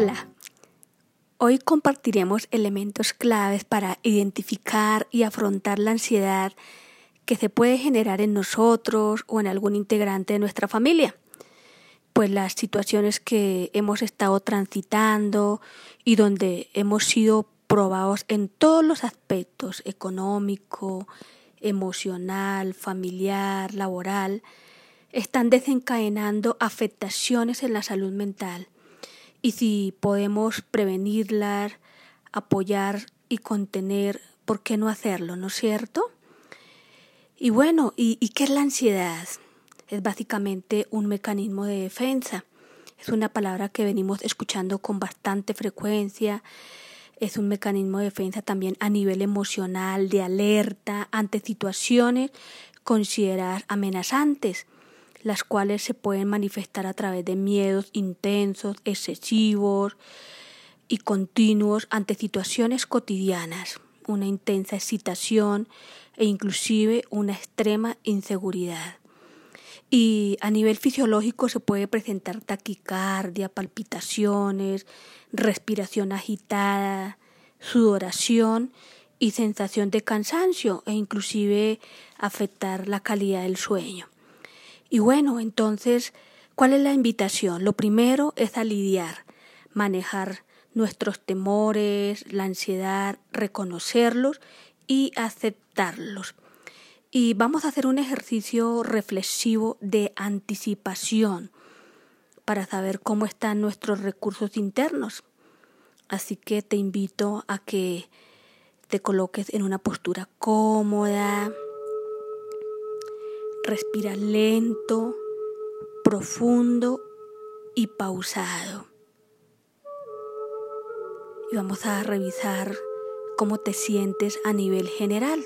Hola, hoy compartiremos elementos claves para identificar y afrontar la ansiedad que se puede generar en nosotros o en algún integrante de nuestra familia. Pues las situaciones que hemos estado transitando y donde hemos sido probados en todos los aspectos, económico, emocional, familiar, laboral, están desencadenando afectaciones en la salud mental. Y si podemos prevenirlas, apoyar y contener, ¿por qué no hacerlo? ¿No es cierto? Y bueno, ¿y, qué es la ansiedad? Es básicamente un mecanismo de defensa. Es una palabra que venimos escuchando con bastante frecuencia. Es un mecanismo de defensa también a nivel emocional, de alerta ante situaciones consideradas amenazantes las cuales se pueden manifestar a través de miedos intensos, excesivos y continuos ante situaciones cotidianas, una intensa excitación e inclusive una extrema inseguridad. Y a nivel fisiológico se puede presentar taquicardia, palpitaciones, respiración agitada, sudoración y sensación de cansancio e inclusive afectar la calidad del sueño. Y bueno, entonces, ¿cuál es la invitación? Lo primero es a lidiar, manejar nuestros temores, la ansiedad, reconocerlos y aceptarlos. Y vamos a hacer un ejercicio reflexivo de anticipación para saber cómo están nuestros recursos internos. Así que te invito a que te coloques en una postura cómoda, Respira lento, profundo y pausado. Y vamos a revisar cómo te sientes a nivel general.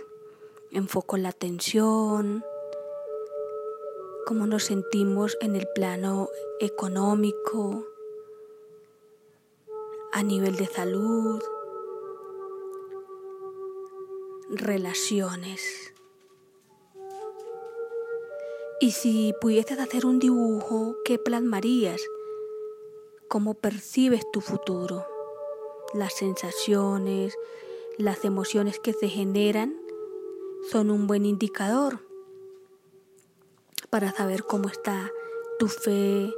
Enfoco la atención, cómo nos sentimos en el plano económico, a nivel de salud, relaciones. Y si pudieses hacer un dibujo, ¿qué plasmarías? ¿Cómo percibes tu futuro? Las sensaciones, las emociones que se generan son un buen indicador para saber cómo está tu fe,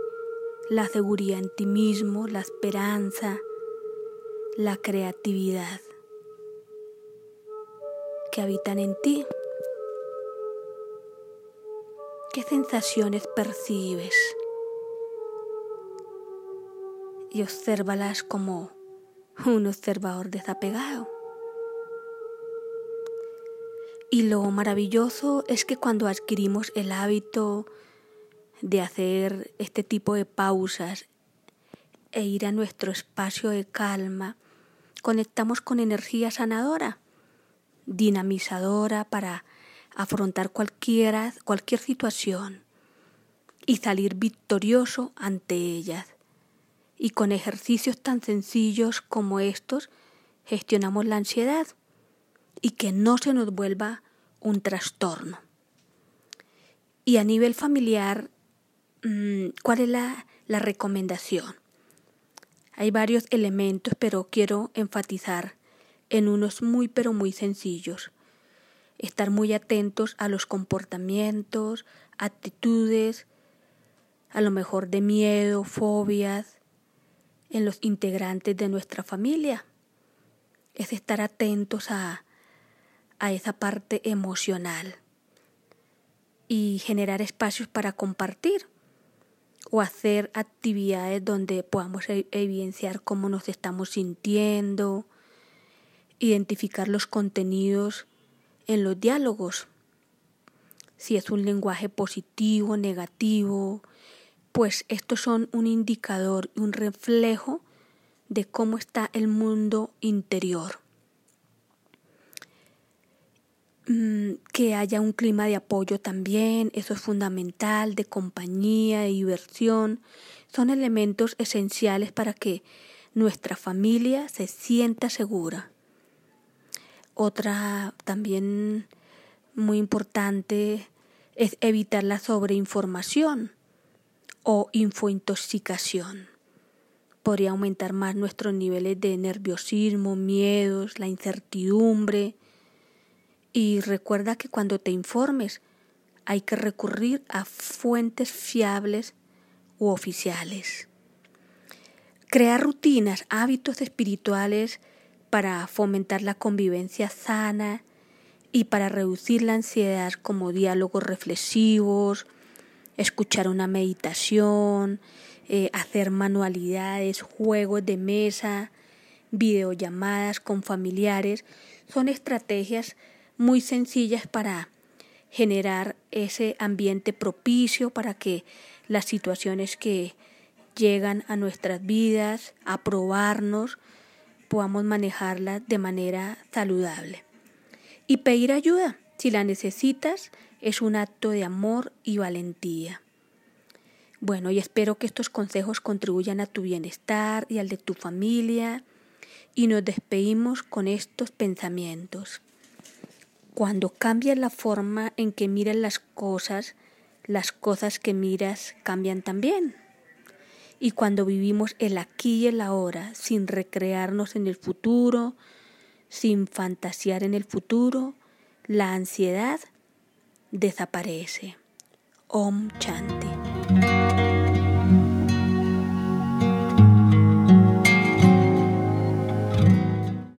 la seguridad en ti mismo, la esperanza, la creatividad que habitan en ti. ¿Qué sensaciones percibes? Y obsérvalas como un observador desapegado. Y lo maravilloso es que cuando adquirimos el hábito de hacer este tipo de pausas e ir a nuestro espacio de calma, conectamos con energía sanadora, dinamizadora para afrontar cualquiera, cualquier situación y salir victorioso ante ellas. Y con ejercicios tan sencillos como estos gestionamos la ansiedad y que no se nos vuelva un trastorno. Y a nivel familiar, mm, ¿cuál es la, la recomendación? Hay varios elementos, pero quiero enfatizar en unos muy pero muy sencillos estar muy atentos a los comportamientos, actitudes, a lo mejor de miedo, fobias en los integrantes de nuestra familia. Es estar atentos a, a esa parte emocional y generar espacios para compartir o hacer actividades donde podamos e-, evidenciar cómo nos estamos sintiendo, identificar los contenidos en los diálogos. Si es un lenguaje positivo, negativo, pues estos son un indicador y un reflejo de cómo está el mundo interior. Mm, que haya un clima de apoyo también, eso es fundamental, de compañía, de diversión, son elementos esenciales para que nuestra familia se sienta segura. Otra también muy importante es evitar la sobreinformación o infointoxicación. podría aumentar más nuestros niveles de nerviosismo, miedos, la incertidumbre. Y recuerda que cuando te informes hay que recurrir a fuentes fiables u oficiales. Crear rutinas, hábitos espirituales para fomentar la convivencia sana y para reducir la ansiedad como diálogos reflexivos, escuchar una meditación, eh, hacer manualidades, juegos de mesa, videollamadas con familiares, son estrategias muy sencillas para generar ese ambiente propicio para que las situaciones que llegan a nuestras vidas, a probarnos, podamos manejarlas de manera saludable. Y pedir ayuda, si la necesitas, es un acto de amor y valentía. Bueno, y espero que estos consejos contribuyan a tu bienestar y al de tu familia. Y nos despedimos con estos pensamientos. Cuando cambia la forma en que miras las cosas, las cosas que miras cambian también. Y cuando vivimos el aquí y el ahora, sin recrearnos en el futuro, sin fantasear en el futuro, la ansiedad desaparece. Om Chanti.